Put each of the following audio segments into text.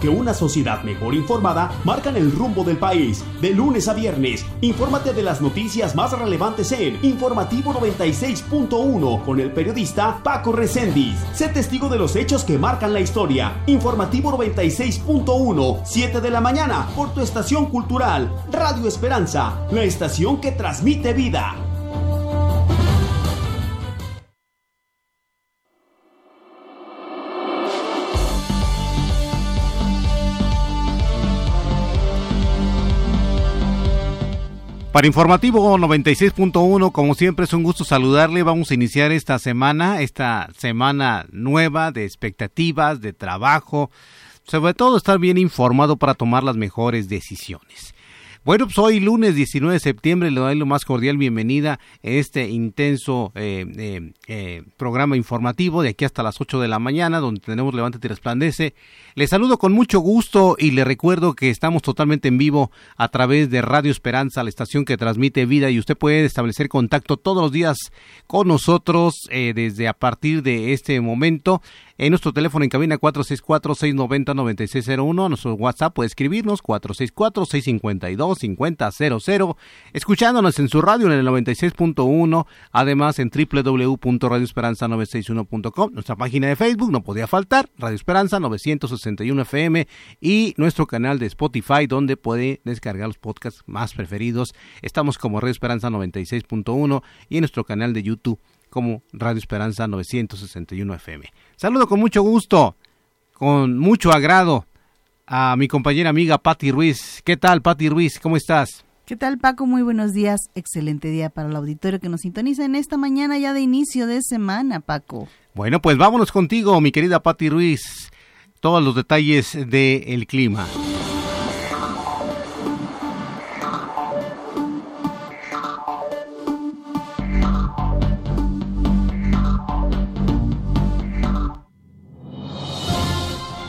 porque una sociedad mejor informada marcan el rumbo del país. De lunes a viernes, infórmate de las noticias más relevantes en Informativo 96.1 con el periodista Paco Recendis. Sé testigo de los hechos que marcan la historia. Informativo 96.1, 7 de la mañana, por tu estación cultural, Radio Esperanza, la estación que transmite vida. Para Informativo 96.1, como siempre es un gusto saludarle. Vamos a iniciar esta semana, esta semana nueva de expectativas, de trabajo, sobre todo estar bien informado para tomar las mejores decisiones. Bueno, pues hoy lunes 19 de septiembre le doy lo más cordial bienvenida a este intenso eh, eh, eh, programa informativo de aquí hasta las 8 de la mañana donde tenemos Levántate y Resplandece. Le saludo con mucho gusto y le recuerdo que estamos totalmente en vivo a través de Radio Esperanza, la estación que transmite vida y usted puede establecer contacto todos los días con nosotros desde a partir de este momento en nuestro teléfono en cabina 464-690-9601. Nuestro WhatsApp puede escribirnos 464-652-5000. Escuchándonos en su radio en el 96.1. Además en www.radioesperanza961.com. Nuestra página de Facebook no podía faltar. Radio Esperanza 961 FM. Y nuestro canal de Spotify donde puede descargar los podcasts más preferidos. Estamos como Radio Esperanza 96.1 y en nuestro canal de YouTube como Radio Esperanza 961 FM. Saludo con mucho gusto, con mucho agrado a mi compañera amiga Patti Ruiz. ¿Qué tal, Patti Ruiz? ¿Cómo estás? ¿Qué tal, Paco? Muy buenos días. Excelente día para el auditorio que nos sintoniza en esta mañana ya de inicio de semana, Paco. Bueno, pues vámonos contigo, mi querida Patti Ruiz. Todos los detalles del clima.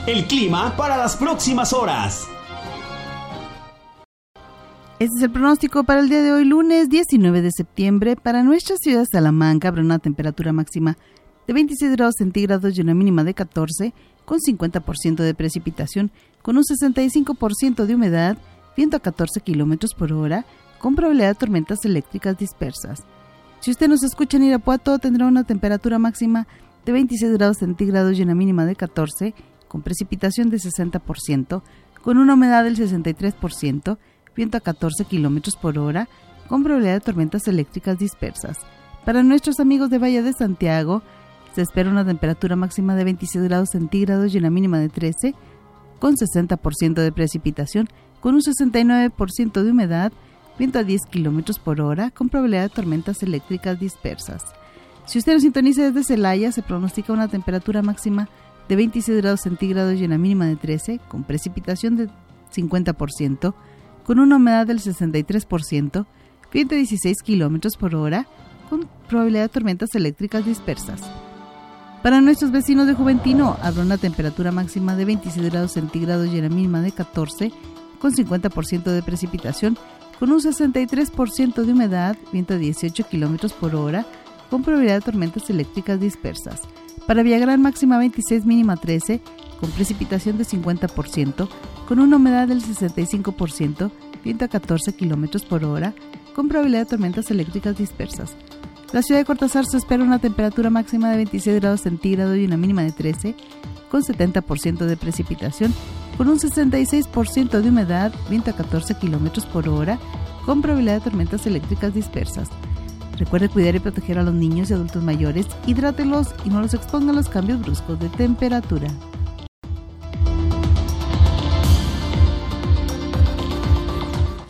El clima para las próximas horas. Este es el pronóstico para el día de hoy, lunes 19 de septiembre. Para nuestra ciudad de Salamanca habrá una temperatura máxima de 26 grados centígrados y una mínima de 14, con 50% de precipitación, con un 65% de humedad, viento a 14 kilómetros por hora, con probabilidad de tormentas eléctricas dispersas. Si usted nos escucha en Irapuato, tendrá una temperatura máxima de 26 grados centígrados y una mínima de 14, con precipitación de 60%, con una humedad del 63%, viento a 14 km por hora, con probabilidad de tormentas eléctricas dispersas. Para nuestros amigos de Valle de Santiago, se espera una temperatura máxima de 26 grados centígrados y una mínima de 13, con 60% de precipitación, con un 69% de humedad, viento a 10 km por hora, con probabilidad de tormentas eléctricas dispersas. Si usted nos sintoniza desde Celaya, se pronostica una temperatura máxima de 26 grados centígrados y una mínima de 13, con precipitación de 50%, con una humedad del 63%, viento de 16 kilómetros por hora, con probabilidad de tormentas eléctricas dispersas. Para nuestros vecinos de Juventino habrá una temperatura máxima de 26 grados centígrados y una mínima de 14, con 50% de precipitación, con un 63% de humedad, viento de 18 kilómetros por hora, con probabilidad de tormentas eléctricas dispersas. Para Villagrán máxima 26, mínima 13, con precipitación de 50%, con una humedad del 65%, viento a 14 km por hora, con probabilidad de tormentas eléctricas dispersas. La ciudad de Cortázar se espera una temperatura máxima de 26 grados centígrados y una mínima de 13, con 70% de precipitación, con un 66% de humedad, viento a 14 km por hora, con probabilidad de tormentas eléctricas dispersas. Recuerde cuidar y proteger a los niños y adultos mayores, hidrátelos y no los exponga a los cambios bruscos de temperatura.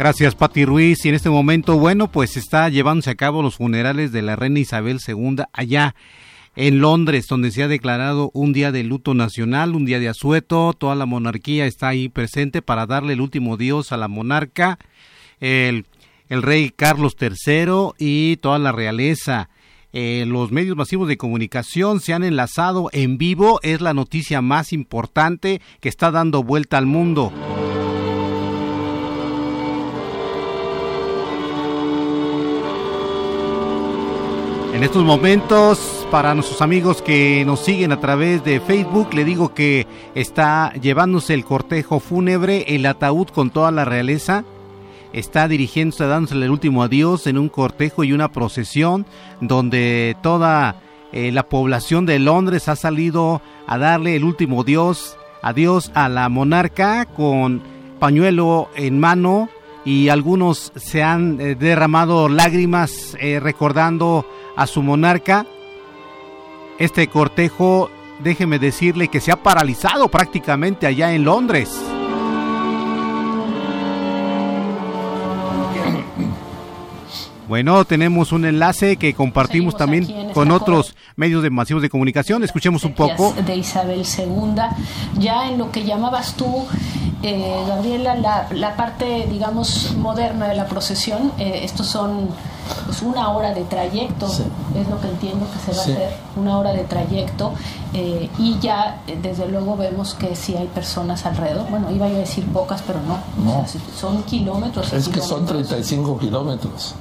Gracias, Patti Ruiz. Y en este momento, bueno, pues está llevándose a cabo los funerales de la reina Isabel II allá en Londres, donde se ha declarado un día de luto nacional, un día de asueto. Toda la monarquía está ahí presente para darle el último dios a la monarca. El el rey Carlos III y toda la realeza. Eh, los medios masivos de comunicación se han enlazado en vivo. Es la noticia más importante que está dando vuelta al mundo. En estos momentos, para nuestros amigos que nos siguen a través de Facebook, le digo que está llevándose el cortejo fúnebre, el ataúd con toda la realeza. Está dirigiéndose, dándose el último adiós en un cortejo y una procesión donde toda eh, la población de Londres ha salido a darle el último adiós, adiós a la monarca con pañuelo en mano y algunos se han eh, derramado lágrimas eh, recordando a su monarca. Este cortejo, déjeme decirle que se ha paralizado prácticamente allá en Londres. Bueno, tenemos un enlace que compartimos también con otros medios de masivos de comunicación. Escuchemos un poco. De Isabel II, ya en lo que llamabas tú, eh, Gabriela, la, parte, digamos, moderna de la procesión, eh, estos son pues, una hora de trayecto, es lo que entiendo que se va a hacer, una hora de trayecto, eh, y ya desde luego vemos que sí hay personas alrededor. Bueno, iba a decir pocas, pero no, son kilómetros. Es que son 35 kilómetros.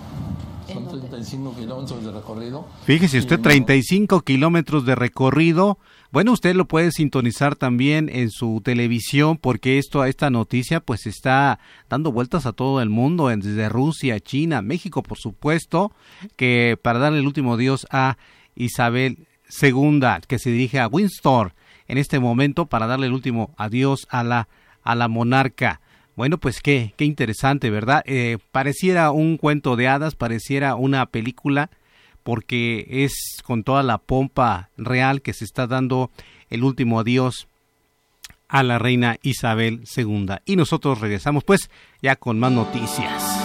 Son 35 kilómetros de recorrido. Fíjese usted, 35 kilómetros de recorrido. Bueno, usted lo puede sintonizar también en su televisión porque esto, esta noticia pues está dando vueltas a todo el mundo, desde Rusia, China, México, por supuesto, que para darle el último adiós a Isabel II, que se dirige a Windsor en este momento para darle el último adiós a la, a la monarca. Bueno, pues qué, qué interesante, ¿verdad? Eh, pareciera un cuento de hadas, pareciera una película, porque es con toda la pompa real que se está dando el último adiós a la reina Isabel II. Y nosotros regresamos pues ya con más noticias.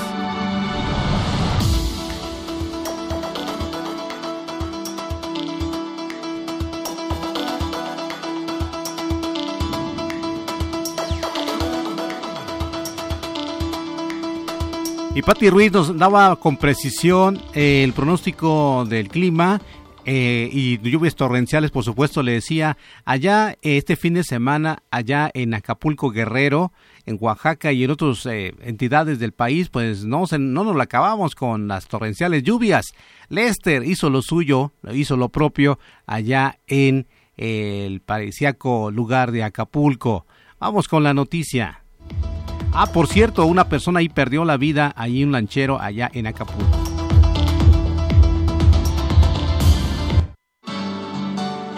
Y Patti Ruiz nos daba con precisión eh, el pronóstico del clima eh, y lluvias torrenciales, por supuesto, le decía, allá este fin de semana, allá en Acapulco Guerrero, en Oaxaca y en otras eh, entidades del país, pues no, se, no nos la acabamos con las torrenciales lluvias. Lester hizo lo suyo, hizo lo propio allá en el paradisiaco lugar de Acapulco. Vamos con la noticia. Ah, por cierto, una persona ahí perdió la vida, ahí un lanchero allá en Acapulco.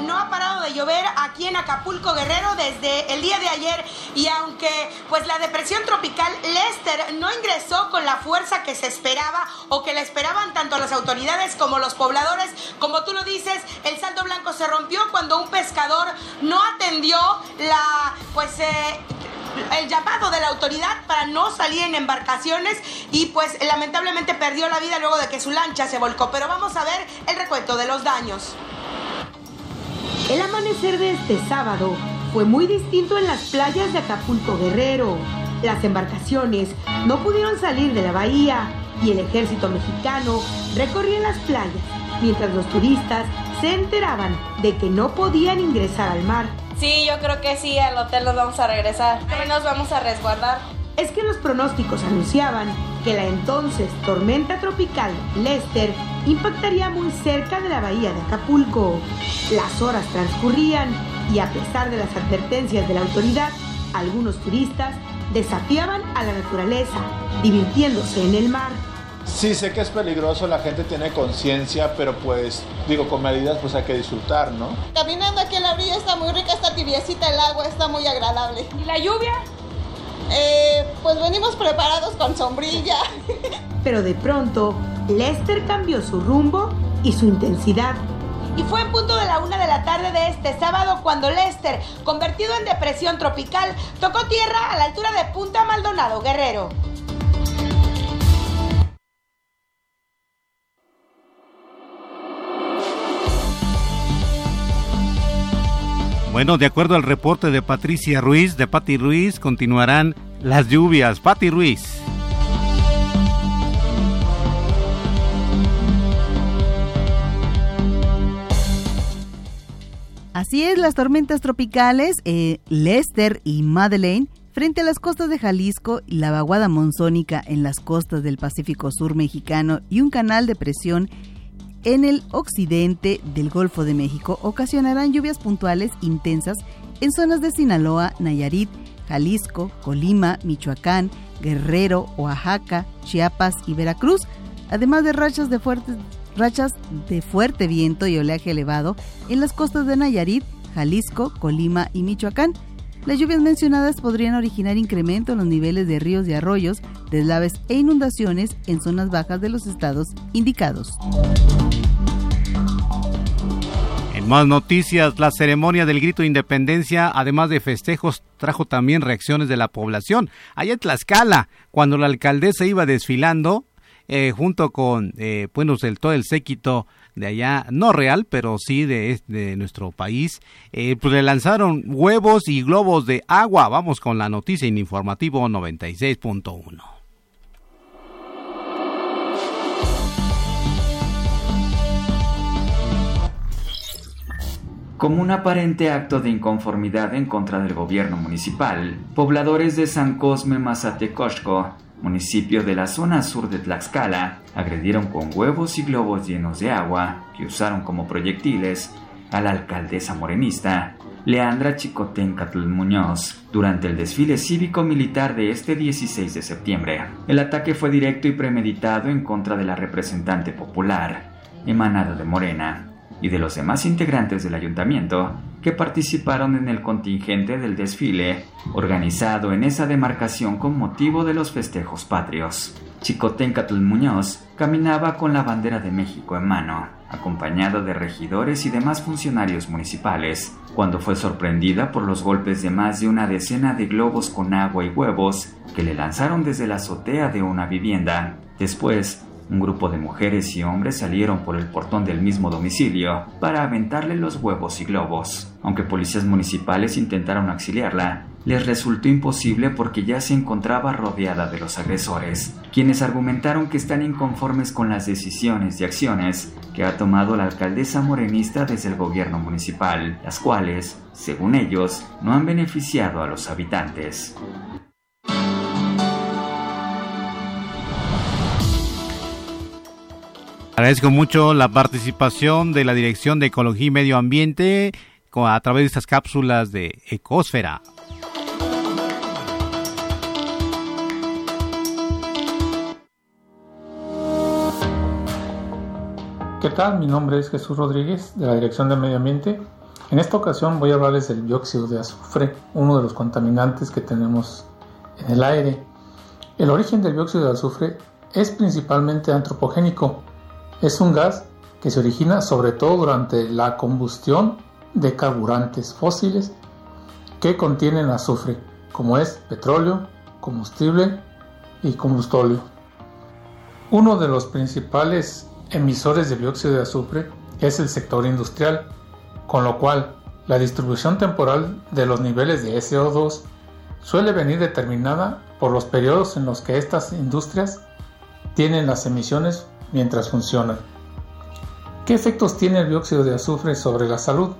No ha parado de llover aquí en Acapulco Guerrero desde el día de ayer y aunque pues la depresión tropical Lester no ingresó con la fuerza que se esperaba o que le esperaban tanto las autoridades como los pobladores, como tú lo dices, el saldo blanco se rompió cuando un pescador no atendió la pues eh, el llamado de la autoridad para no salir en embarcaciones y pues lamentablemente perdió la vida luego de que su lancha se volcó. Pero vamos a ver el recuento de los daños. El amanecer de este sábado fue muy distinto en las playas de Acapulco Guerrero. Las embarcaciones no pudieron salir de la bahía y el ejército mexicano recorría las playas mientras los turistas se enteraban de que no podían ingresar al mar Sí, yo creo que sí, al hotel nos vamos a regresar. Ahí nos vamos a resguardar. Es que los pronósticos anunciaban que la entonces tormenta tropical Lester impactaría muy cerca de la bahía de Acapulco. Las horas transcurrían y a pesar de las advertencias de la autoridad, algunos turistas desafiaban a la naturaleza, divirtiéndose en el mar. Sí, sé que es peligroso, la gente tiene conciencia, pero pues, digo, con medidas pues hay que disfrutar, ¿no? Caminando aquí en la orilla está muy rica, está tibiecita el agua, está muy agradable. ¿Y la lluvia? Eh, pues venimos preparados con sombrilla. Pero de pronto, Lester cambió su rumbo y su intensidad. Y fue en punto de la una de la tarde de este sábado cuando Lester, convertido en depresión tropical, tocó tierra a la altura de Punta Maldonado, Guerrero. Bueno, de acuerdo al reporte de Patricia Ruiz, de Patti Ruiz, continuarán las lluvias. Patti Ruiz. Así es, las tormentas tropicales eh, Lester y Madeleine frente a las costas de Jalisco y la vaguada monzónica en las costas del Pacífico Sur mexicano y un canal de presión en el occidente del Golfo de México ocasionarán lluvias puntuales intensas en zonas de Sinaloa, Nayarit, Jalisco, Colima, Michoacán, Guerrero, Oaxaca, Chiapas y Veracruz, además de rachas de, rachas de fuerte viento y oleaje elevado en las costas de Nayarit, Jalisco, Colima y Michoacán. Las lluvias mencionadas podrían originar incremento en los niveles de ríos y arroyos, deslaves e inundaciones en zonas bajas de los estados indicados. Más noticias, la ceremonia del grito de independencia, además de festejos, trajo también reacciones de la población. Allá en Tlaxcala, cuando la alcaldesa iba desfilando, eh, junto con, eh, bueno, el, todo el séquito de allá, no real, pero sí de, de nuestro país, eh, pues le lanzaron huevos y globos de agua. Vamos con la noticia en informativo 96.1. Como un aparente acto de inconformidad en contra del gobierno municipal, pobladores de San Cosme Mazatecoxco municipio de la zona sur de Tlaxcala, agredieron con huevos y globos llenos de agua que usaron como proyectiles a la alcaldesa morenista Leandra Chicotencatl Muñoz durante el desfile cívico-militar de este 16 de septiembre. El ataque fue directo y premeditado en contra de la representante popular, emanada de Morena, y de los demás integrantes del ayuntamiento que participaron en el contingente del desfile organizado en esa demarcación con motivo de los festejos patrios. Chicotencatl Muñoz caminaba con la bandera de México en mano, acompañado de regidores y demás funcionarios municipales, cuando fue sorprendida por los golpes de más de una decena de globos con agua y huevos que le lanzaron desde la azotea de una vivienda. Después, un grupo de mujeres y hombres salieron por el portón del mismo domicilio para aventarle los huevos y globos. Aunque policías municipales intentaron auxiliarla, les resultó imposible porque ya se encontraba rodeada de los agresores, quienes argumentaron que están inconformes con las decisiones y acciones que ha tomado la alcaldesa morenista desde el gobierno municipal, las cuales, según ellos, no han beneficiado a los habitantes. Agradezco mucho la participación de la Dirección de Ecología y Medio Ambiente a través de estas cápsulas de Ecosfera. ¿Qué tal? Mi nombre es Jesús Rodríguez de la Dirección de Medio Ambiente. En esta ocasión voy a hablarles del dióxido de azufre, uno de los contaminantes que tenemos en el aire. El origen del dióxido de azufre es principalmente antropogénico, es un gas que se origina sobre todo durante la combustión de carburantes fósiles que contienen azufre, como es petróleo, combustible y combustóleo. Uno de los principales emisores de dióxido de azufre es el sector industrial, con lo cual la distribución temporal de los niveles de SO2 suele venir determinada por los periodos en los que estas industrias tienen las emisiones mientras funcionan. ¿Qué efectos tiene el dióxido de azufre sobre la salud?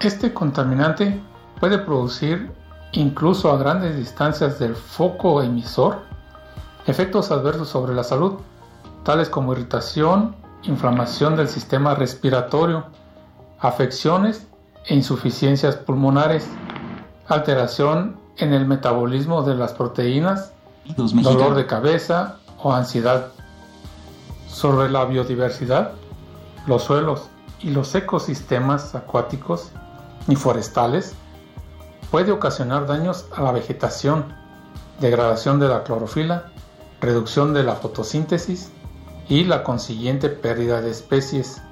Este contaminante puede producir, incluso a grandes distancias del foco emisor, efectos adversos sobre la salud, tales como irritación, inflamación del sistema respiratorio, afecciones e insuficiencias pulmonares, alteración en el metabolismo de las proteínas, dolor de cabeza o ansiedad sobre la biodiversidad, los suelos y los ecosistemas acuáticos y forestales, puede ocasionar daños a la vegetación, degradación de la clorofila, reducción de la fotosíntesis y la consiguiente pérdida de especies,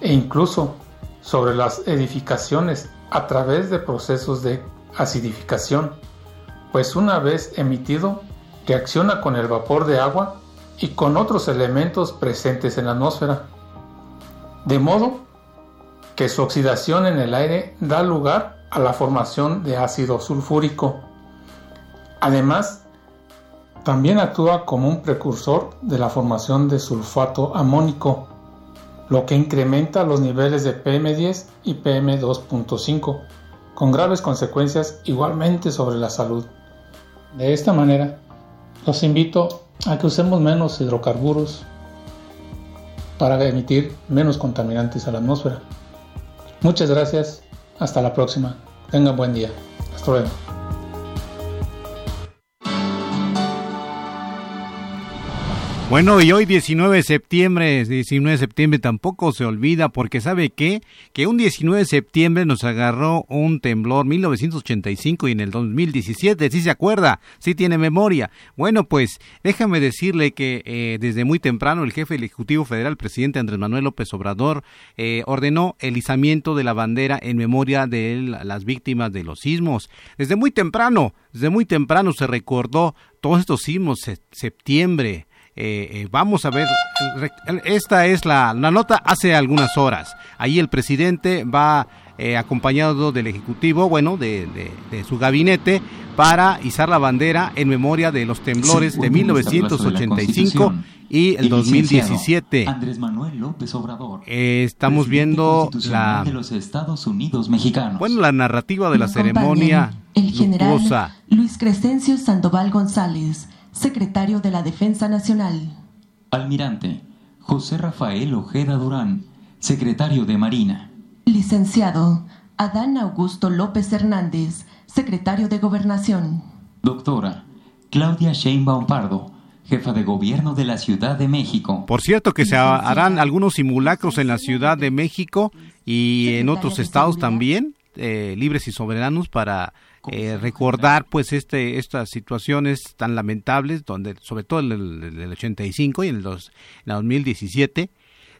e incluso sobre las edificaciones a través de procesos de acidificación, pues una vez emitido reacciona con el vapor de agua y con otros elementos presentes en la atmósfera, de modo que su oxidación en el aire da lugar a la formación de ácido sulfúrico. Además, también actúa como un precursor de la formación de sulfato amónico, lo que incrementa los niveles de PM10 y PM2.5, con graves consecuencias igualmente sobre la salud. De esta manera, los invito a que usemos menos hidrocarburos, para emitir menos contaminantes a la atmósfera. Muchas gracias, hasta la próxima. Tengan buen día. Hasta luego. Bueno, y hoy 19 de septiembre, 19 de septiembre tampoco se olvida porque sabe qué, que un 19 de septiembre nos agarró un temblor 1985 y en el 2017, si se acuerda, si tiene memoria. Bueno, pues déjame decirle que eh, desde muy temprano el jefe del Ejecutivo Federal, presidente Andrés Manuel López Obrador, eh, ordenó el izamiento de la bandera en memoria de las víctimas de los sismos. Desde muy temprano, desde muy temprano se recordó todos estos sismos, septiembre, eh, eh, vamos a ver, esta es la, nota hace algunas horas. Ahí el presidente va eh, acompañado del Ejecutivo, bueno, de, su gabinete, para izar la bandera en memoria de los temblores de 1985 y el 2017. Andrés Manuel López Obrador. estamos viendo la de los Estados Unidos mexicanos. Bueno, la narrativa de la ceremonia el general Luis Crescencio Sandoval González, secretario de la Defensa Nacional. Almirante José Rafael Ojeda Durán, secretario de Marina. Licenciado Adán Augusto López Hernández, secretario de Gobernación. Doctora Claudia Sheinbaum Pardo, jefa de gobierno de la Ciudad de México. Por cierto que se harán algunos simulacros en la Ciudad de México y en otros estados también, eh, libres y soberanos, para eh, recordar pues este estas situaciones tan lamentables donde sobre todo en el, 85 y en el, dos, en el 2017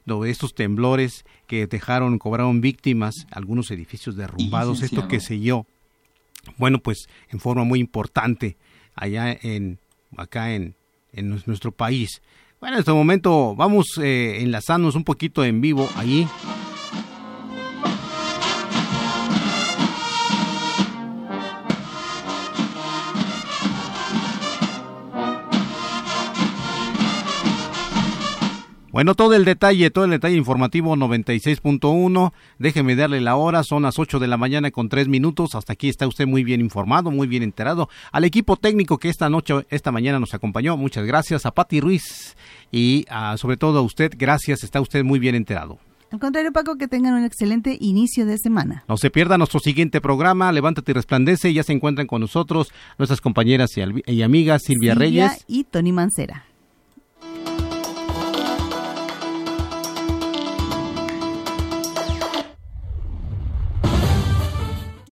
donde estos temblores que dejaron cobraron víctimas algunos edificios derrumbados esto que sé yo bueno pues en forma muy importante allá en acá en, en nuestro país. Bueno en este momento vamos eh, enlazarnos un poquito en vivo allí Bueno, todo el detalle, todo el detalle informativo 96.1. Déjeme darle la hora, son las 8 de la mañana con 3 minutos. Hasta aquí está usted muy bien informado, muy bien enterado. Al equipo técnico que esta noche, esta mañana nos acompañó, muchas gracias. A Pati Ruiz y sobre todo a usted, gracias, está usted muy bien enterado. Al contrario, Paco, que tengan un excelente inicio de semana. No se pierda nuestro siguiente programa, Levántate y Resplandece. Ya se encuentran con nosotros nuestras compañeras y, amigas Silvia, Silvia Reyes y Tony Mancera.